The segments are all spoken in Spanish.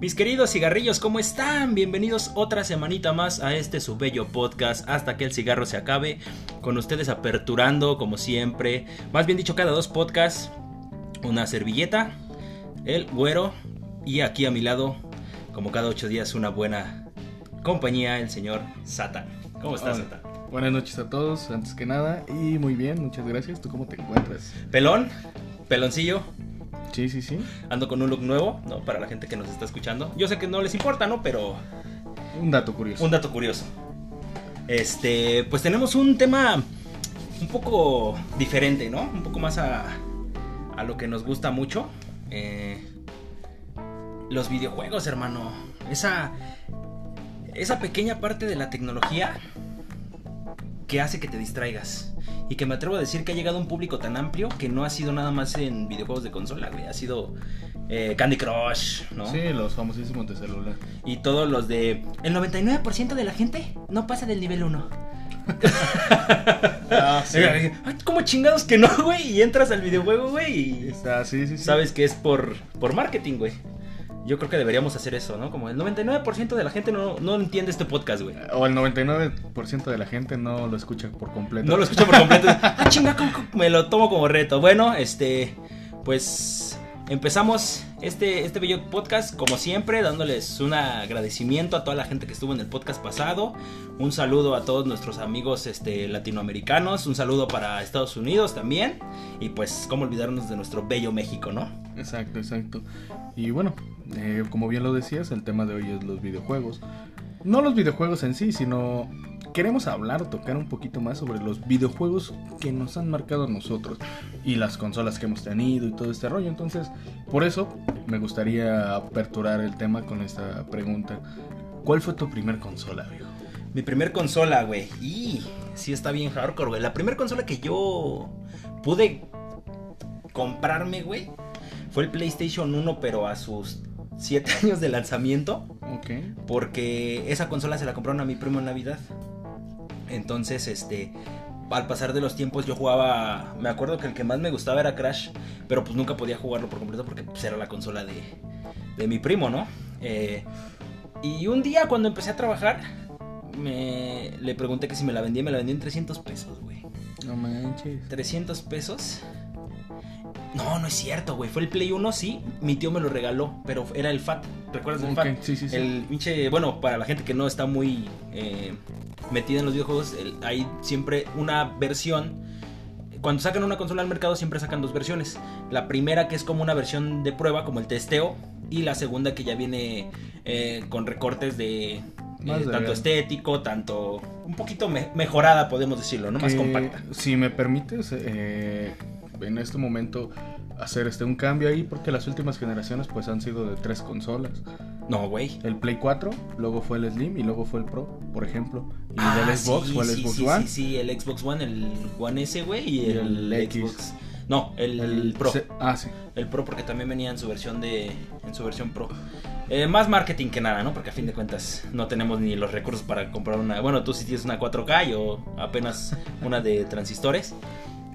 Mis queridos cigarrillos, ¿cómo están? Bienvenidos otra semanita más a este su bello podcast hasta que el cigarro se acabe. Con ustedes aperturando, como siempre, más bien dicho, cada dos podcasts, una servilleta, el güero y aquí a mi lado, como cada ocho días, una buena compañía, el señor Satan. ¿Cómo estás. Satan? Buenas noches a todos, antes que nada, y muy bien, muchas gracias. ¿Tú cómo te encuentras? Pelón, peloncillo, Sí, sí, sí. ando con un look nuevo, ¿no? Para la gente que nos está escuchando. Yo sé que no les importa, ¿no? Pero Un dato curioso. Un dato curioso. Este, pues tenemos un tema un poco diferente, ¿no? Un poco más a, a lo que nos gusta mucho. Eh, los videojuegos, hermano. Esa, esa pequeña parte de la tecnología que hace que te distraigas. Y que me atrevo a decir que ha llegado a un público tan amplio que no ha sido nada más en videojuegos de consola, güey. Ha sido eh, Candy Crush, ¿no? Sí, los famosísimos de celular. Y todos los de... El 99% de la gente no pasa del nivel 1. Ah, Ay, ¿Cómo chingados que no, güey? Y entras al videojuego, güey, y Está, sí, sí, sí. sabes que es por, por marketing, güey. Yo creo que deberíamos hacer eso, ¿no? Como el 99% de la gente no, no entiende este podcast, güey. O el 99% de la gente no lo escucha por completo. No lo escucho por completo. Ah, chinga, me lo tomo como reto. Bueno, este, pues empezamos este, este bello podcast, como siempre, dándoles un agradecimiento a toda la gente que estuvo en el podcast pasado. Un saludo a todos nuestros amigos este, latinoamericanos. Un saludo para Estados Unidos también. Y pues, cómo olvidarnos de nuestro bello México, ¿no? Exacto, exacto. Y bueno, eh, como bien lo decías, el tema de hoy es los videojuegos. No los videojuegos en sí, sino queremos hablar o tocar un poquito más sobre los videojuegos que nos han marcado a nosotros y las consolas que hemos tenido y todo este rollo. Entonces, por eso me gustaría aperturar el tema con esta pregunta. ¿Cuál fue tu primer consola, viejo? Mi primer consola, güey. Y sí está bien hardcore, güey. La primera consola que yo pude comprarme, güey, fue el PlayStation 1, pero a sus 7 años de lanzamiento. Ok. Porque esa consola se la compraron a mi primo en Navidad. Entonces, este, al pasar de los tiempos yo jugaba, me acuerdo que el que más me gustaba era Crash, pero pues nunca podía jugarlo por completo porque pues, era la consola de, de mi primo, ¿no? Eh, y un día cuando empecé a trabajar, me, le pregunté que si me la vendía, me la vendía en 300 pesos, güey. No manches. 300 pesos. No, no es cierto, güey. Fue el Play 1, sí. Mi tío me lo regaló, pero era el FAT. ¿Recuerdas el FAT? sí, sí, sí. El pinche, bueno, para la gente que no está muy eh, metida en los videojuegos, el- hay siempre una versión. Cuando sacan una consola al mercado, siempre sacan dos versiones. La primera que es como una versión de prueba, como el testeo. Y la segunda que ya viene eh, con recortes de... eh, tanto estético, tanto un poquito me- mejorada, podemos decirlo, ¿no? Más compacta. Si me permites, eh, en este momento hacer este un cambio ahí porque las últimas generaciones pues han sido de tres consolas. No, güey. El Play 4, luego fue el Slim y luego fue el Pro, por ejemplo. Y Ah, del Xbox sí, fue el sí, Xbox sí, One. Sí, sí, el Xbox One, el One S, güey, y, Y el, el X. Xbox. No, el, Pro. C- ah, sí. El Pro porque también venía en su versión de en su versión Pro. Eh, más marketing que nada, ¿no? Porque a fin de cuentas no tenemos ni los recursos para comprar una. Bueno, tú sí tienes una 4K o apenas una de transistores.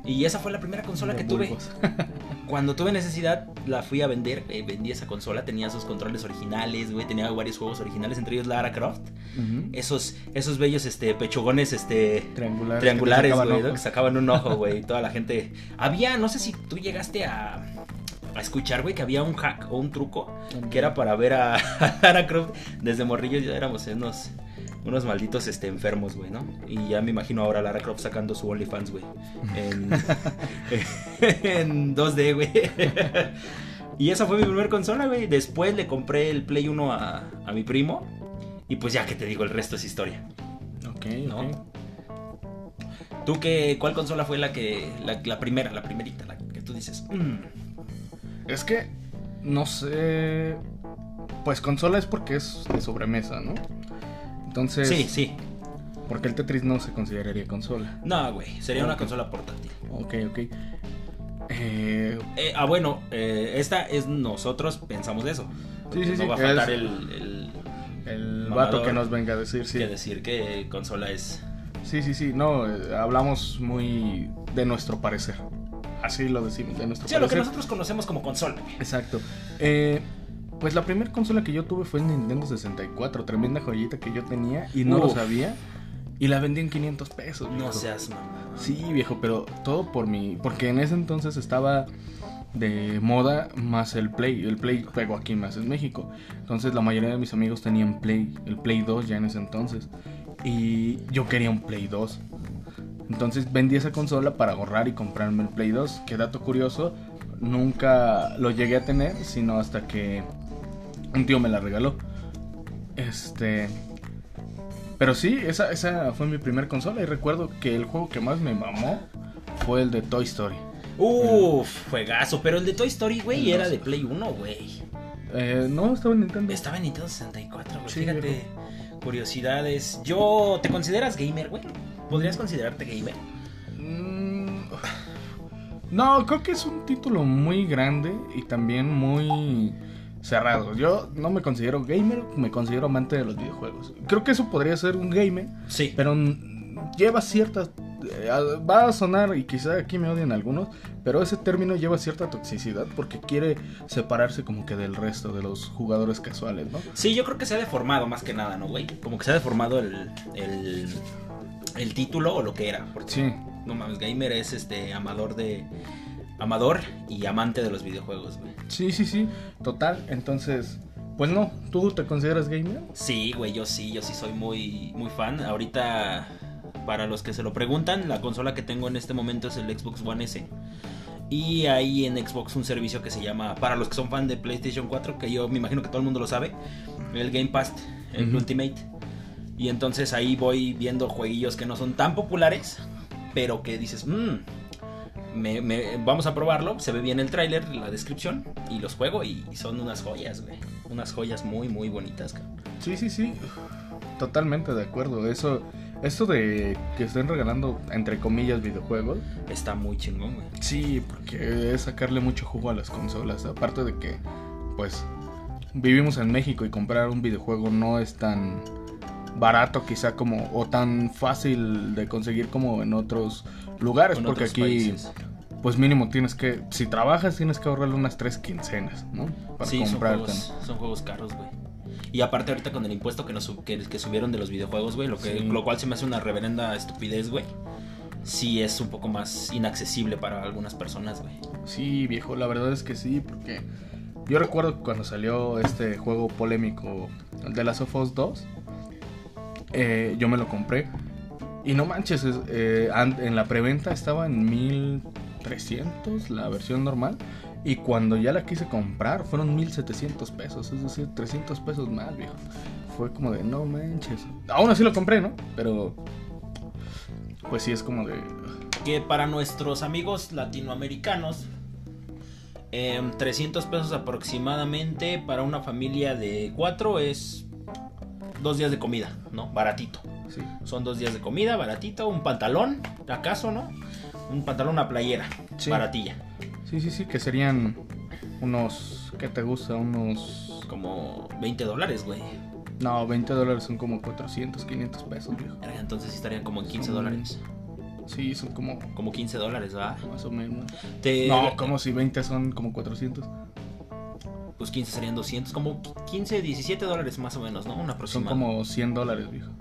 Y esa fue la primera consola De que tuve. Cuando tuve necesidad, la fui a vender. eh, vendí esa consola, tenía sus controles originales, güey. Tenía varios juegos originales, entre ellos Lara Croft. Esos, esos bellos este, pechugones, este. Triangulares. Triangulares, que te sacaban güey, que sacaban un ojo, güey. Toda la gente. Había, no sé si tú llegaste a, a escuchar, güey, que había un hack o un truco que era para ver a, a Lara Croft. Desde morrillos ya éramos unos, unos malditos este, enfermos, güey, ¿no? Y ya me imagino ahora a Lara Croft sacando su OnlyFans, güey. En, en 2D, güey. Y esa fue mi primer consola, güey. Después le compré el Play 1 a, a mi primo. Y pues ya que te digo, el resto es historia. Ok, ¿no? ok. ¿Tú qué, cuál consola fue la que, la, la primera, la primerita, la que tú dices? "Mm"? Es que, no sé. Pues consola es porque es de sobremesa, ¿no? Entonces, Sí, sí. porque el Tetris no se consideraría consola. No, güey, sería una consola portátil. Ok, ok. Eh, Eh, ah, bueno, eh, esta es nosotros pensamos eso. Sí, sí, no sí, va a faltar es- el, el vato que nos venga a decir, sí. que decir que consola es. Sí, sí, sí, no, eh, hablamos muy de nuestro parecer. Así lo decimos, de nuestro Sí, lo que parecer. nosotros conocemos como consola. Exacto. Eh, Pues la primera consola que yo tuve fue el Nintendo 64, tremenda joyita que yo tenía y no lo sabía. Y la vendí en 500 pesos. No viejo. seas mamá. Sí, viejo, pero todo por mi... Porque en ese entonces estaba de moda más el Play. El Play pegó aquí más en México. Entonces la mayoría de mis amigos tenían Play. El Play 2 ya en ese entonces. Y yo quería un Play 2. Entonces vendí esa consola para ahorrar y comprarme el Play 2. Que dato curioso, nunca lo llegué a tener, sino hasta que un tío me la regaló. Este... Pero sí, esa, esa fue mi primer consola y recuerdo que el juego que más me mamó fue el de Toy Story. Uf, juegazo. Pero el de Toy Story, güey, era de Play 1, güey. Eh, no, estaba en Nintendo. Estaba en Nintendo 64, güey. Sí, Fíjate, viejo. curiosidades. Yo, ¿te consideras gamer, güey? ¿Podrías considerarte gamer? Mm, No, creo que es un título muy grande y también muy cerrado. Yo no me considero gamer, me considero amante de los videojuegos. Creo que eso podría ser un gamer, Sí. pero lleva ciertas... eh, Va a sonar y quizá aquí me odien algunos, pero ese término lleva cierta toxicidad porque quiere separarse como que del resto de los jugadores casuales, ¿no? Sí, yo creo que se ha deformado más que nada, ¿no, güey? Como que se ha deformado el, el, el título o lo que era. Porque, Sí, no mames, gamer es este amador de... Amador y amante de los videojuegos, güey. sí, sí, sí, total. Entonces, pues no, ¿tú te consideras gamer? Sí, güey, yo sí, yo sí soy muy, muy fan. Ahorita, para los que se lo preguntan, la consola que tengo en este momento es el Xbox One S. Y hay en Xbox un servicio que se llama, para los que son fan de PlayStation 4, que yo me imagino que todo el mundo lo sabe, el Game Pass, el. Ultimate. Y entonces ahí voy viendo jueguillos que no son tan populares, pero que dices, mmm, me, me- vamos a probarlo, se ve bien el tráiler, la descripción, y los juego y son unas joyas, güey. Unas joyas muy, muy bonitas, cabrón. Sí, sí, sí. Totalmente de acuerdo. Eso, esto de que estén regalando, entre comillas, videojuegos. Está muy chingón, güey. Sí, porque es sacarle mucho jugo a las consolas. Aparte de que, pues, vivimos en México y comprar un videojuego no es tan barato quizá como o tan fácil de conseguir como en otros lugares Con porque aquí países. pues mínimo tienes que si trabajas tienes que ahorrarle unas tres quincenas no para Sí, son juegos, son juegos caros, güey. Y aparte ahorita con el impuesto que, nos, que, que subieron de los videojuegos, güey, lo, que, Sí. lo cual se me hace una reverenda estupidez, güey. Sí es un poco más inaccesible para algunas personas, güey. Sí, viejo, la verdad es que sí, porque yo recuerdo cuando salió este juego polémico, el de las of Us 2, eh, yo me lo compré. Y no manches, es- eh, en la preventa estaba en 1300 la versión normal. Y cuando ya la quise comprar fueron 1700 pesos, es decir, 300 pesos más, viejo. Fue como de, no manches. Aún así lo compré, ¿no? Pero, pues sí, es como de... Que para nuestros amigos latinoamericanos, em, 300 pesos aproximadamente para una familia de cuatro es dos días de comida, ¿no? Baratito. Sí. Son dos días de comida, baratito, un pantalón, ¿acaso, no? Un pantalón, una playera, Sí. baratilla. Sí, sí, sí, que serían unos, ¿qué te gusta? Unos... Como 20 dólares, güey. No, 20 dólares son como 400, 500 pesos, viejo. Entonces estarían como en 15 Son- dólares. Sí, son como Como 15 dólares, ¿va? más o menos. Te- No, como si 20 son como 400. Pues 15 serían 200, como 15, 17 dólares más o menos, ¿no? Un Son aproximado. como 100 dólares, viejo.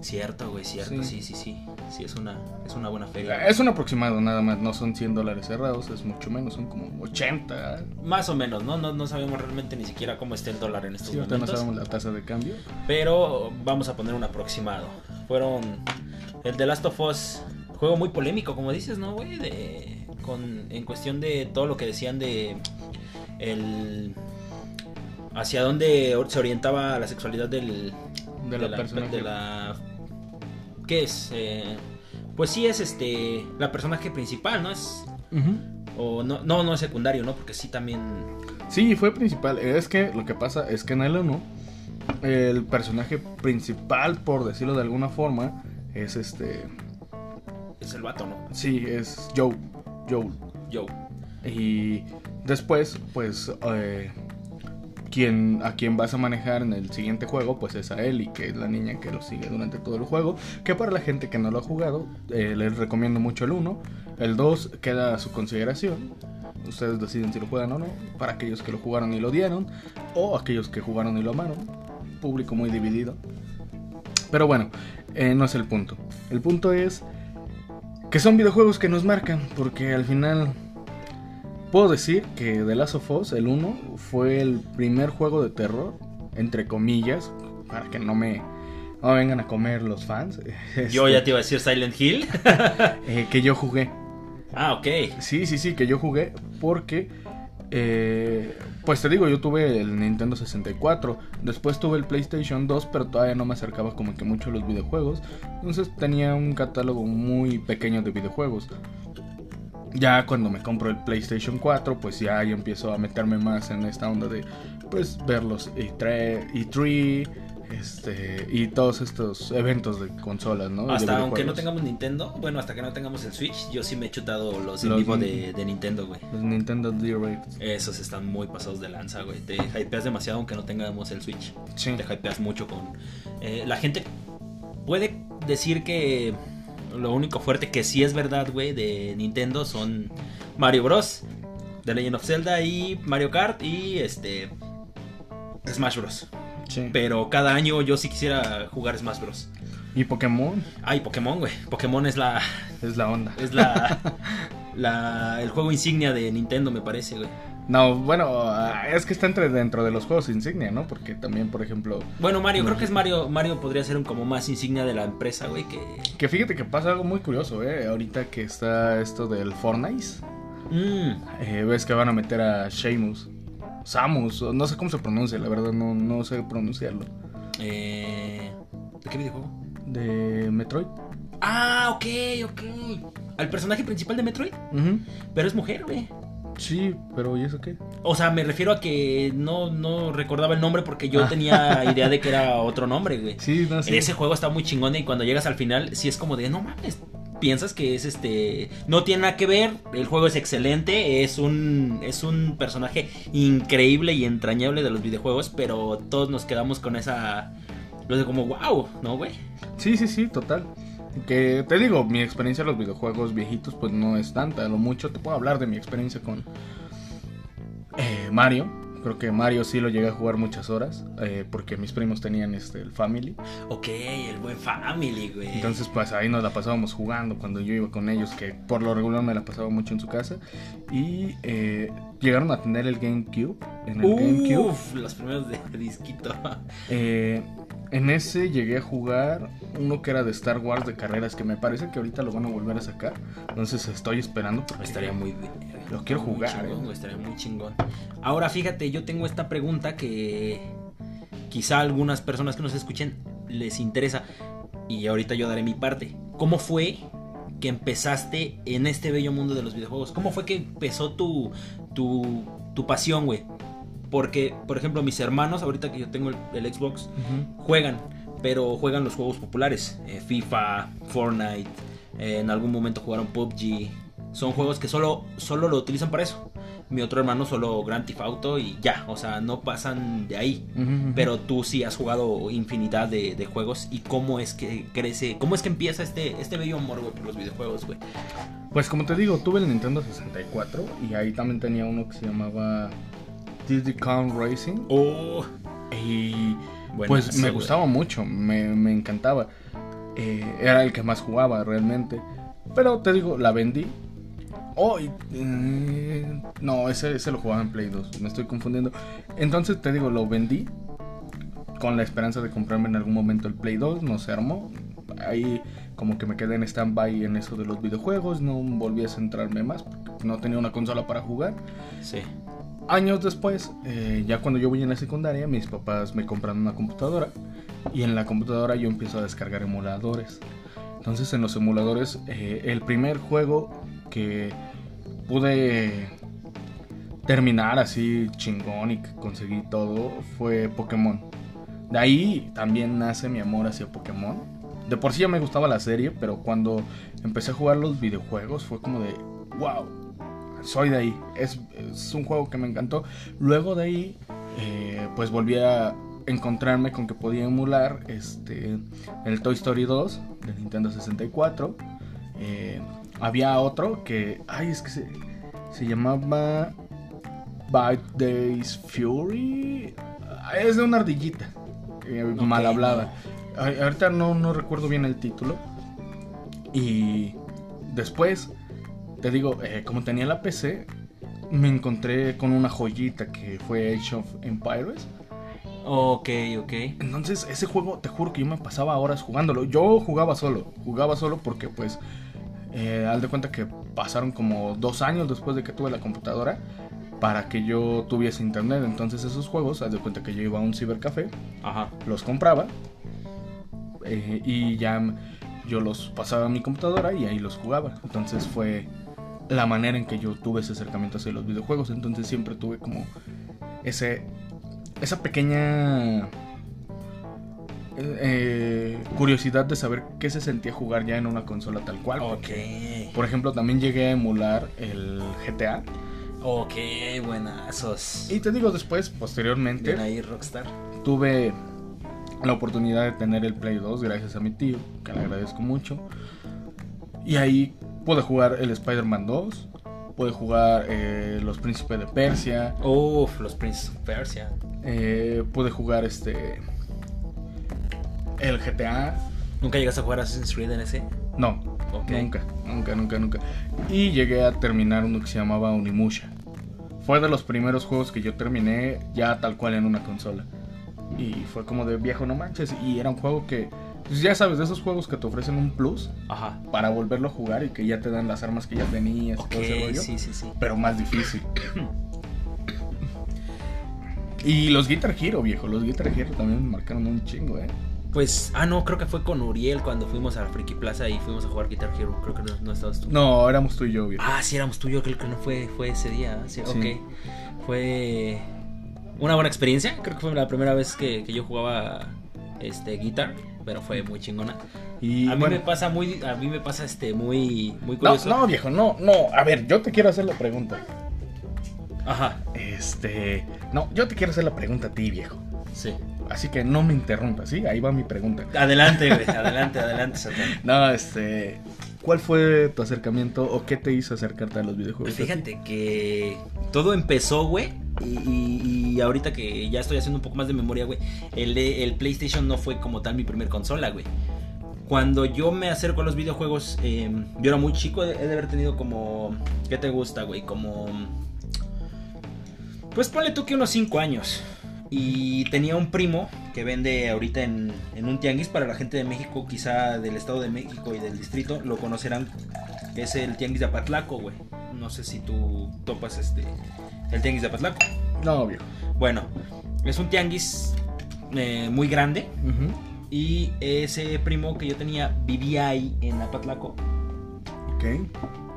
Cierto, güey, cierto, sí, Sí. sí, sí. Sí, es una, es una buena feria. Es un aproximado nada más, no son 100 dólares cerrados, es mucho menos, son como 80. Más o menos, ¿no? ¿no? No sabemos realmente ni siquiera cómo está el dólar en estos Sí, ahorita no momentos. sabemos la tasa de cambio. Pero vamos a poner un aproximado. Fueron el The Last of Us, juego muy polémico, como dices, ¿no, güey? De, con, en cuestión de todo lo que decían de el hacia dónde se orientaba la sexualidad del De la personaje. de la ¿qué es? Eh, pues sí es este la personaje principal, ¿no? Es o no no no es secundario, ¿no? Porque sí también Sí, fue principal. Es que lo que pasa es que en el 1, el personaje principal, por decirlo de alguna forma, es este. es el vato, ¿no? Sí, es Joe. Joel. Yo. Y después, pues, eh, quien, a quien vas a manejar en el siguiente juego, pues es a Ellie, que es la niña que lo sigue durante todo el juego. Que para la gente que no lo ha jugado, eh, les recomiendo mucho el 1. El 2 queda a su consideración. Ustedes deciden si lo juegan o no. Para aquellos que lo jugaron y lo dieron, o aquellos que jugaron y lo amaron. Público muy dividido. Pero bueno, eh, no es el punto. El punto es que son videojuegos que nos marcan, porque al final puedo decir que The Last of Us, el 1, fue el primer juego de terror, entre comillas, para que no me, no vengan a comer los fans. Yo Este, ya te iba a decir Silent Hill. eh, que yo jugué. ah, ok. Sí, sí, sí, que yo jugué porque, eh, pues te digo, yo tuve el Nintendo 64, después tuve el PlayStation 2, pero todavía no me acercaba como que mucho a los videojuegos, entonces tenía un catálogo muy pequeño de videojuegos. Ya cuando me compro el PlayStation 4, pues ya yo empiezo a meterme más en esta onda de, pues, ver los E3, E3 este, y todos estos eventos de consolas, ¿no? Hasta aunque no tengamos Nintendo, bueno, hasta que no tengamos el Switch, yo sí me he chutado los en Los vivo Nin- de, de Nintendo, güey. Los Nintendo Direct. Esos están muy pasados de lanza, güey. Te hypeas demasiado aunque no tengamos el Switch. Sí. Te hypeas mucho con... eh, la gente puede decir que lo único fuerte que sí es verdad, güey, de Nintendo son Mario Bros. The Legend of Zelda y Mario Kart y este... Smash Bros. Sí. Pero cada año yo sí quisiera jugar Smash Bros. Y Pokémon Ay, Pokémon, güey. Pokémon es la... es la onda. Es la... la el juego insignia de Nintendo, me parece, güey. No, bueno, ah, es que está entre dentro de los juegos insignia, ¿no? Porque también, por ejemplo, Bueno, Mario, No. creo que es Mario. Mario podría ser un como más insignia de la empresa, güey, que. que fíjate que pasa algo muy curioso, ¿eh? Ahorita que está esto del Fortnite, Mm, eh, ves que van a meter a Sheamus, Samus, no sé cómo se pronuncia, la verdad no, no sé pronunciarlo, eh, ¿De qué videojuego? de Metroid. Ah, ok, ok. Al personaje principal de Metroid, pero es mujer, güey. Sí, pero ¿y eso qué? O sea, me refiero a que no, no recordaba el nombre porque yo Ah. tenía idea de que era otro nombre, güey. Sí, no sé. Ese juego está muy chingón y cuando llegas al final, sí es como de, no mames, piensas que es este... No tiene nada que ver, el juego es excelente, es un, es un personaje increíble y entrañable de los videojuegos, pero todos nos quedamos con esa... Lo de como, wow, ¿no, güey? Sí, sí, sí, total. Que te digo, mi experiencia en los videojuegos viejitos pues no es tanta. A lo mucho te puedo hablar de mi experiencia con eh, Mario. Creo que Mario sí lo llegué a jugar muchas horas eh, porque mis primos tenían este el Family. Ok, el buen Family, güey. Entonces pues ahí nos la pasábamos jugando cuando yo iba con ellos, que por lo regular me la pasaba mucho en su casa. Y eh, llegaron a tener el GameCube. En el GameCube. Uf, los primeros de disquito. Eh, en ese llegué a jugar uno que era de Star Wars de carreras, que me parece que ahorita lo van a volver a sacar. Entonces estoy esperando porque Estaría muy... Lo quiero muy jugar, chingón, eh. estaría muy chingón. Ahora fíjate, yo tengo esta pregunta que quizá a algunas personas que nos escuchen les interesa. Y ahorita yo daré mi parte. ¿Cómo fue que empezaste en este bello mundo de los videojuegos? ¿Cómo fue que empezó tu, tu, tu pasión, güey? Porque, por ejemplo, mis hermanos, ahorita que yo tengo el, el Xbox, juegan, pero juegan los juegos populares. eh, FIFA, Fortnite, eh, en algún momento jugaron PUBG. Son juegos que solo, solo lo utilizan para eso. Mi otro hermano solo Grand Theft Auto y ya, o sea, no pasan de ahí. Pero tú sí has jugado infinidad de, de juegos y cómo es que crece, cómo es que empieza este, este bello amor, güey, por los videojuegos, güey. Pues como te digo, tuve el Nintendo 64 y ahí también tenía uno que se llamaba Diddy Kong Racing. Oh, Y pues me gustaba mucho, me, me encantaba. Eh, era el que más jugaba realmente. Pero te digo, la vendí. Oh, y, eh, no, ese, ese lo jugaba en Play 2, me estoy confundiendo. Entonces te digo, lo vendí con la esperanza de comprarme en algún momento el Play 2, no se armó. Ahí como que me quedé en stand-by en eso de los videojuegos, no volví a centrarme más porque no tenía una consola para jugar. sí. Años después, eh, ya cuando yo voy en la secundaria, mis papás me compran una computadora y en la computadora yo empiezo a descargar emuladores. Entonces en los emuladores, eh, el primer juego que pude terminar así chingón y que conseguí todo fue Pokémon. De ahí también nace mi amor hacia Pokémon. De por sí ya me gustaba la serie, pero cuando empecé a jugar los videojuegos fue como de, wow, soy de ahí. Es, es un juego que me encantó. Luego de ahí, eh, pues volví a encontrarme con que podía emular este, el Toy Story 2 de Nintendo 64. Eh, había otro que, ay, es que se- Se llamaba Bite Days Fury. Es de una ardillita. eh, mal hablada. Ahorita no, no recuerdo bien el título. Y después, te digo, eh, como tenía la PC, me encontré con una joyita que fue Age of Empires. Ok, ok. Entonces, ese juego, te juro que yo me pasaba horas jugándolo. Yo jugaba solo, jugaba solo porque, pues, eh, haz de cuenta que pasaron como dos años después de que tuve la computadora para que yo tuviese internet. Entonces, esos juegos, haz de cuenta que yo iba a un cibercafé, Ajá. los compraba eh, y ya yo los pasaba a mi computadora y ahí los jugaba. Entonces, fue la manera en que yo tuve ese acercamiento hacia los videojuegos. Entonces, siempre tuve como ese esa pequeña eh, curiosidad de saber qué se sentía jugar ya en una consola tal cual. porque, Ok. Por ejemplo, también llegué a emular el GTA. Ok, buenazos. Y te digo después, posteriormente, Bien ahí, Rockstar. tuve la oportunidad de tener el Play 2 gracias a mi tío, que le agradezco mucho. Y ahí pude jugar el Spider-Man 2, pude jugar eh, Los Príncipes de Persia, Uf, los Prince of Persia. eh, pude jugar este el GTA. ¿Nunca llegaste a jugar Assassin's Creed en ese? No, nunca, nunca, nunca, nunca. Y llegué a terminar uno que se llamaba Unimusha. Fue de los primeros juegos que yo terminé ya tal cual en una consola. Y fue como de viejo, no manches. Y era un juego que, pues ya sabes, de esos juegos que te ofrecen un plus Ajá. para volverlo a jugar y que ya te dan las armas que ya tenías y Ok, todo ese rollo. sí, sí, sí. Pero más difícil. y los Guitar Hero, viejo. Los Guitar Hero también me marcaron un chingo, eh. Pues, ah, no, creo que fue con Uriel cuando fuimos a la Friki Plaza y fuimos a jugar Guitar Hero. Creo que no, no estabas tú. No, éramos tú y yo, viejo. Ah, sí, éramos tú. Yo creo que no fue, fue ese día. Sí, Sí. ok. Fue una buena experiencia. Creo que fue la primera vez que, que yo jugaba este guitar, pero fue muy chingona. Y a mí bueno, me pasa muy, a mí me pasa este muy, muy no, curioso. no, viejo, no, no. A ver, yo te quiero hacer la pregunta. Ajá, Este. No, yo te quiero hacer la pregunta a ti, viejo. sí. Así que no me interrumpas, ¿sí? Ahí va mi pregunta. Adelante, güey, adelante, adelante, Satán. No, este. ¿Cuál fue tu acercamiento o qué te hizo acercarte a los videojuegos? Pues fíjate que todo empezó, güey. Y, ahorita que ya estoy haciendo un poco más de memoria, güey. El, PlayStation no fue como tal mi primer consola, güey. Cuando yo me acerco a los videojuegos, eh, yo era muy chico, he de haber tenido como... ¿Qué te gusta, güey? Como... Pues ponle tú que unos 5 años. Y tenía un primo que vende ahorita en, en un tianguis para la gente de México, quizá del Estado de México y del distrito, lo conocerán, que es el tianguis de Apatlaco, güey. No sé si tú topas este el tianguis de Apatlaco. No, viejo. Bueno, es un tianguis eh, muy grande y ese primo que yo tenía vivía ahí en Apatlaco. Ok.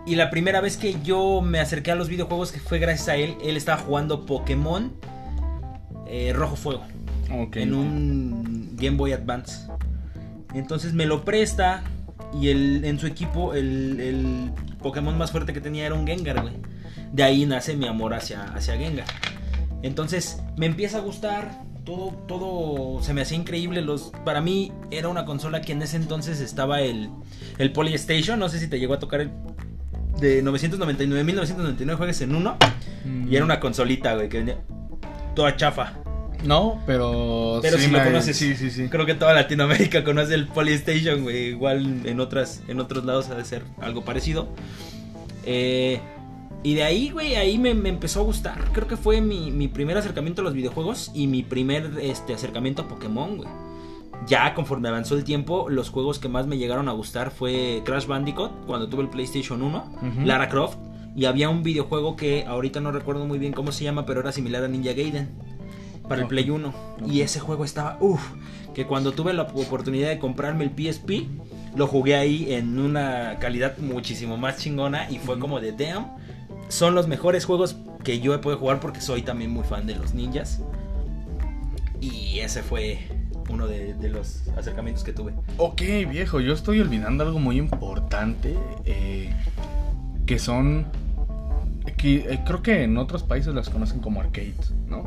Y la primera vez que yo me acerqué a los videojuegos que fue gracias a él, él estaba jugando Pokémon eh, Rojo Fuego Ok. en un Game Boy Advance. Entonces me lo presta y el, en su equipo el, el Pokémon más fuerte que tenía era un Gengar, güey. De ahí nace mi amor hacia, hacia Gengar. Entonces me empieza a gustar. Todo, todo se me hacía increíble. Los, para mí era una consola que en ese entonces estaba el, el Polystation. No sé si te llegó a tocar el de 999, 1999 juegues en uno. Mm. Y era una consolita, güey, que venía toda chafa. No, pero. Pero si lo me- conoces. Sí, sí, sí. Creo que toda Latinoamérica conoce el Polystation, güey. Igual en otras, en otros lados ha de ser algo parecido. Eh, y de ahí, güey, ahí me, me empezó a gustar. Creo que fue mi, mi primer acercamiento a los videojuegos y mi primer este, acercamiento a Pokémon, güey. Ya conforme avanzó el tiempo, los juegos que más me llegaron a gustar fue Crash Bandicoot, cuando tuve el PlayStation 1, Ujú. Lara Croft, y había un videojuego que ahorita no recuerdo muy bien cómo se llama, pero era similar a Ninja Gaiden para el. Play 1. Y ese juego estaba, uff, que cuando tuve la oportunidad de comprarme el PSP, lo jugué ahí en una calidad muchísimo más chingona y fue como de damn. Son los mejores juegos que yo he podido jugar porque soy también muy fan de los ninjas. Y ese fue uno de, de los acercamientos que tuve. Ok, viejo, yo estoy olvidando algo muy importante. eh, que son. Que, eh, creo que en otros países las conocen como arcades, ¿no?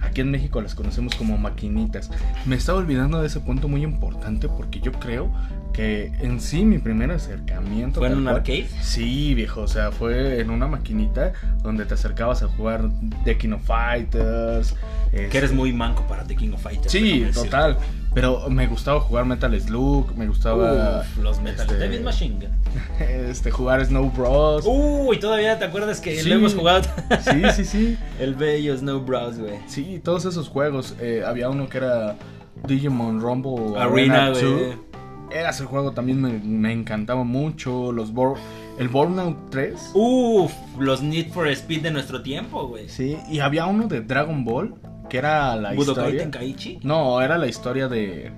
Aquí aquí en México las conocemos como maquinitas. Me estaba olvidando de ese punto muy importante porque yo creo que en sí mi primer acercamiento... ¿Fue en un cual- arcade? Sí, viejo, o sea, fue en una maquinita donde te acercabas a jugar The King of Fighters. este, Que eres muy manco para The King of Fighters. Sí, déjame decirte. Pero me gustaba jugar Metal Slug, me gustaba Uf, los Metal este, Devil Machine Gun. este, jugar Snow Bros. Uy, todavía te acuerdas que Sí. lo hemos jugado. Sí, sí, sí. El bello Snow Bros, güey. Sí, todos esos juegos. Eh, había uno que era Digimon Rumble Arena, 2. güey. Era ese juego también me, me encantaba mucho. Los Bor- el Burnout 3. Uf, los Need for Speed de nuestro tiempo, güey. Sí, y había uno de Dragon Ball que era la Budokai historia. Tenkaichi. No, era la historia de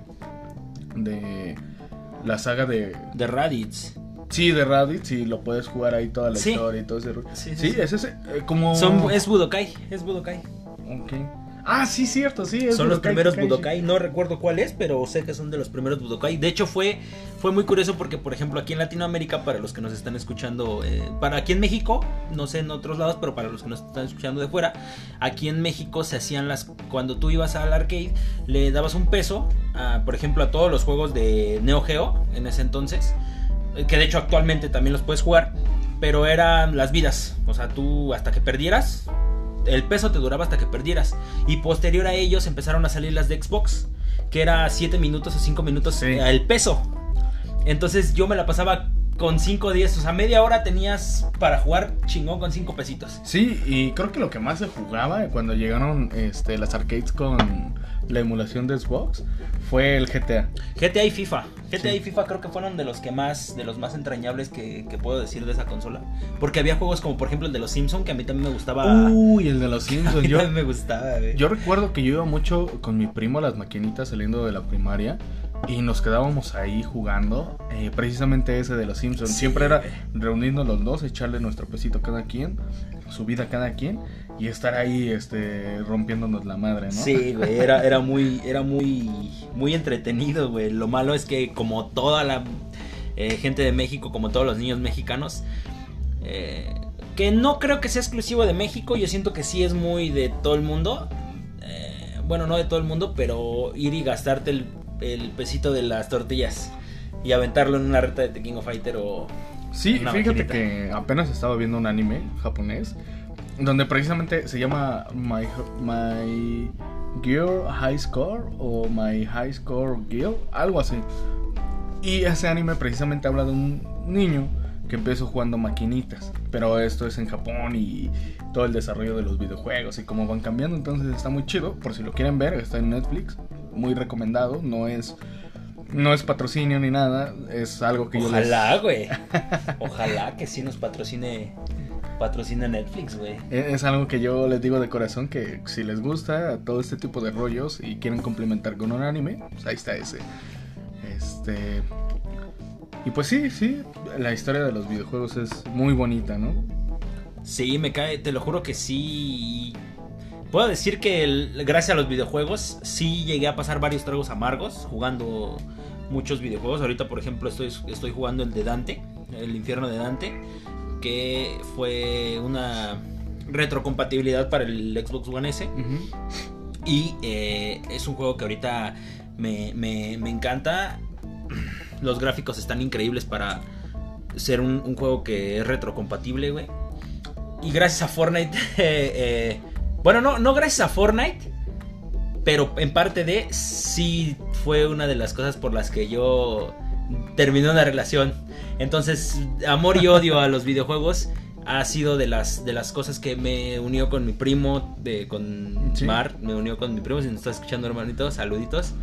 de la saga de De Raditz. sí de Raditz y lo puedes jugar ahí toda la Sí. historia y todo ese. Sí, sí, Sí, es ese eh, como Son, es Budokai, es Budokai. Ok. Ah, sí, cierto, sí. es Son los Budokai primeros. Budokai, no recuerdo cuál es, pero sé que son de los primeros Budokai. De hecho, fue, fue muy curioso porque, por ejemplo, aquí en Latinoamérica, para los que nos están escuchando, eh, para aquí en México, no sé en otros lados, pero para los que nos están escuchando de fuera, aquí en México se hacían las. Cuando tú ibas al arcade, le dabas un peso, a, por ejemplo, a todos los juegos de Neo Geo en ese entonces, eh, que de hecho actualmente también los puedes jugar, pero eran las vidas. O sea, tú hasta que perdieras, el peso te duraba hasta que perdieras. Y posterior a ellos empezaron a salir las de Xbox, que era 7 minutos o 5 minutos Sí. eh, el peso. Entonces yo me la pasaba con 5 o 10, o sea, media hora tenías para jugar chingón con 5 pesitos. Sí, y creo que lo que más se jugaba cuando llegaron este, las arcades con la emulación de Xbox fue el GTA. GTA y FIFA. GTA Sí. y FIFA creo que fueron de los que más, de los más entrañables que, que puedo decir de esa consola. Porque había juegos como por ejemplo el de los Simpson que a mí también me gustaba. Uy, el de los Simpsons. Yo, me gustaba, güey. yo recuerdo que yo iba mucho con mi primo a las maquinitas saliendo de la primaria y nos quedábamos ahí jugando eh, precisamente ese de los Simpsons. Sí, Siempre era reunirnos los dos, echarle nuestro pesito a cada quien, su vida a cada quien y estar ahí este, rompiéndonos la madre, ¿no? Sí, güey, era, era muy, era muy, muy entretenido, güey. Lo malo es que como toda la eh, gente de México, como todos los niños mexicanos, eh, que no creo que sea exclusivo de México, yo siento que sí es muy de todo el mundo. Eh, bueno, no de todo el mundo, pero ir y gastarte el, el pesito de las tortillas y aventarlo en una reta de The King of Fighter o... Sí, fíjate maquinita. que apenas estaba viendo un anime japonés donde precisamente se llama My, My Girl High Score o My High Score Girl, algo así. Y ese anime precisamente habla de un niño que empezó jugando maquinitas, pero esto es en Japón y todo el desarrollo de los videojuegos y cómo van cambiando, entonces está muy chido, por si lo quieren ver, está en Netflix, muy recomendado, no es no es patrocinio ni nada, es algo que yo les- Ojalá, güey. Ojalá que sí nos patrocine, patrocine Netflix, güey. E-, Es algo que yo les digo de corazón que si les gusta todo este tipo de rollos y quieren complementar con un anime, pues ahí está ese. Este y pues sí, sí, la historia de los videojuegos es muy bonita, ¿no? Sí, me cae, te lo juro que sí. Puedo decir que el- gracias a los videojuegos sí llegué a pasar varios tragos amargos jugando muchos videojuegos. Ahorita, por ejemplo, estoy, estoy jugando el de Dante, el infierno de Dante, que fue una retrocompatibilidad para el Xbox One S. Y eh, es un juego que ahorita me, me- me encanta. Los gráficos están increíbles para ser un, un juego que es retrocompatible, güey. Y gracias a Fortnite. eh, eh, bueno, no, no gracias a Fortnite. Pero en parte de sí fue una de las cosas por las que yo terminé una relación. Entonces, amor y odio a los videojuegos ha sido de las, de las cosas que me unió con mi primo, de, con Sí. Mar, me unió con mi primo, si nos estás escuchando hermanito, saluditos.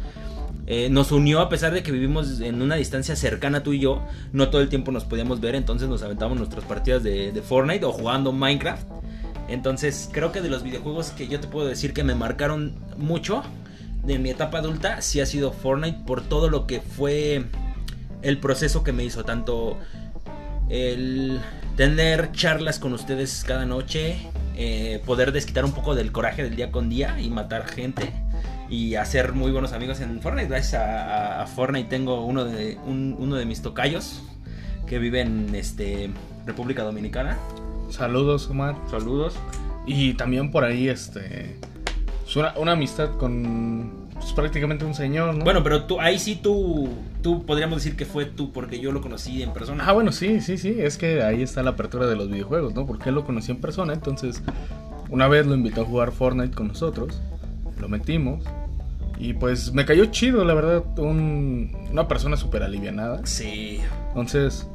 Eh, nos unió a pesar de que vivimos en una distancia cercana tú y yo, no todo el tiempo nos podíamos ver, entonces nos aventamos nuestras partidas de, de Fortnite o jugando Minecraft. Entonces creo que de los videojuegos que yo te puedo decir que me marcaron mucho de mi etapa adulta, sí ha sido Fortnite por todo lo que fue el proceso que me hizo, tanto el tener charlas con ustedes cada noche, eh, poder desquitar un poco del coraje del día con día y matar gente y hacer muy buenos amigos en Fortnite. Gracias a, a- a Fortnite tengo uno de, un- uno de mis tocayos que vive en este, República Dominicana. Saludos, Omar. Saludos. Y también por ahí, este. una, una amistad con pues, prácticamente un señor, ¿no? Bueno, pero tú, ahí sí tú, tú podríamos decir que fue tú, porque yo lo conocí en persona. Ah, bueno, sí, sí, sí, es que ahí está la apertura de los videojuegos, ¿no? Porque él lo conocí en persona, entonces una vez lo invitó a jugar Fortnite con nosotros, lo metimos y pues me cayó chido, la verdad, un- una persona súper alivianada. Sí. Entonces,